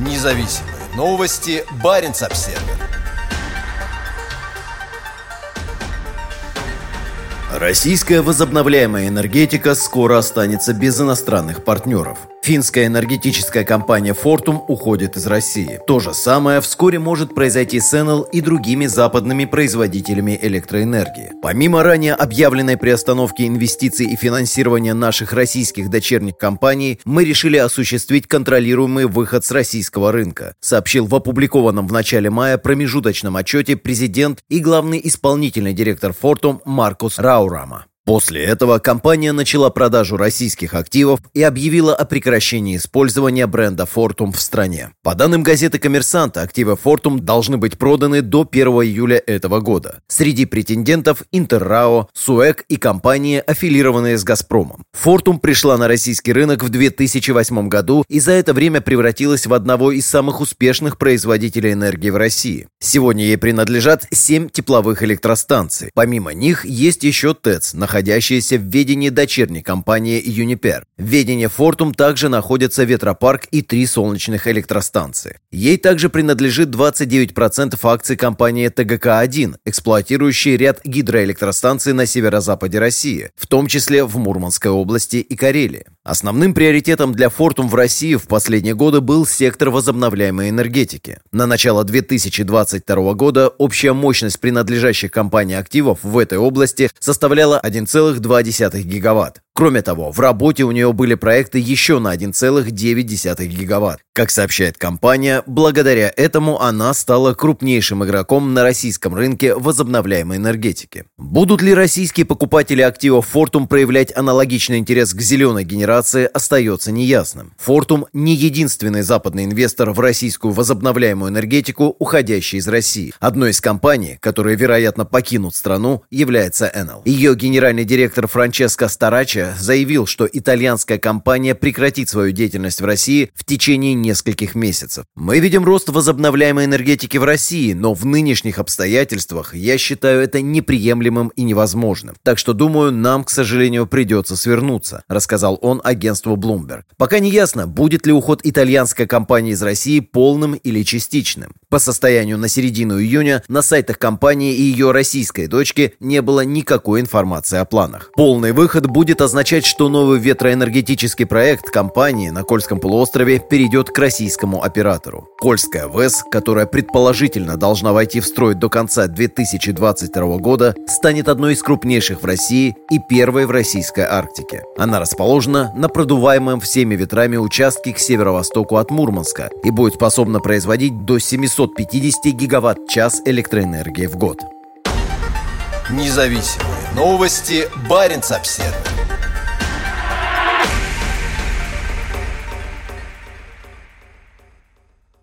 Независимые новости. Барин обсерва Российская возобновляемая энергетика скоро останется без иностранных партнеров. Финская энергетическая компания Fortum уходит из России. То же самое вскоре может произойти с Enel и другими западными производителями электроэнергии. Помимо ранее объявленной приостановки инвестиций и финансирования наших российских дочерних компаний, мы решили осуществить контролируемый выход с российского рынка, сообщил в опубликованном в начале мая промежуточном отчете президент и главный исполнительный директор Fortum Маркус Раурама. После этого компания начала продажу российских активов и объявила о прекращении использования бренда Fortum в стране. По данным газеты «Коммерсант», активы Fortum должны быть проданы до 1 июля этого года. Среди претендентов Интеррао, Суэк и компании, аффилированные с «Газпромом». Fortum пришла на российский рынок в 2008 году и за это время превратилась в одного из самых успешных производителей энергии в России. Сегодня ей принадлежат 7 тепловых электростанций. Помимо них есть еще ТЭЦ, находящаяся в ведении дочерней компании Юнипер. В ведении Фортум также находятся ветропарк и три солнечных электростанции. Ей также принадлежит 29% акций компании ТГК-1, эксплуатирующей ряд гидроэлектростанций на северо-западе России, в том числе в Мурманской области и Карелии. Основным приоритетом для Фортум в России в последние годы был сектор возобновляемой энергетики. На начало 2022 года общая мощность принадлежащих компании активов в этой области составляла 1 1,2 гигаватт. Кроме того, в работе у нее были проекты еще на 1,9 гигаватт. Как сообщает компания, благодаря этому она стала крупнейшим игроком на российском рынке возобновляемой энергетики. Будут ли российские покупатели активов Fortum проявлять аналогичный интерес к зеленой генерации, остается неясным. Fortum не единственный западный инвестор в российскую возобновляемую энергетику, уходящий из России. Одной из компаний, которые, вероятно, покинут страну, является Enel. Ее генеральный директор Франческо Старачи заявил, что итальянская компания прекратит свою деятельность в России в течение нескольких месяцев. Мы видим рост возобновляемой энергетики в России, но в нынешних обстоятельствах я считаю это неприемлемым и невозможным. Так что, думаю, нам, к сожалению, придется свернуться, рассказал он агентству Bloomberg. Пока не ясно, будет ли уход итальянской компании из России полным или частичным. По состоянию на середину июня на сайтах компании и ее российской дочки не было никакой информации о планах. Полный выход будет означать, что новый ветроэнергетический проект компании на Кольском полуострове перейдет к российскому оператору. Кольская ВЭС, которая предположительно должна войти в строй до конца 2022 года, станет одной из крупнейших в России и первой в российской Арктике. Она расположена на продуваемом всеми ветрами участке к северо-востоку от Мурманска и будет способна производить до 750 гигаватт-час электроэнергии в год. Независимые новости. Барин обседный.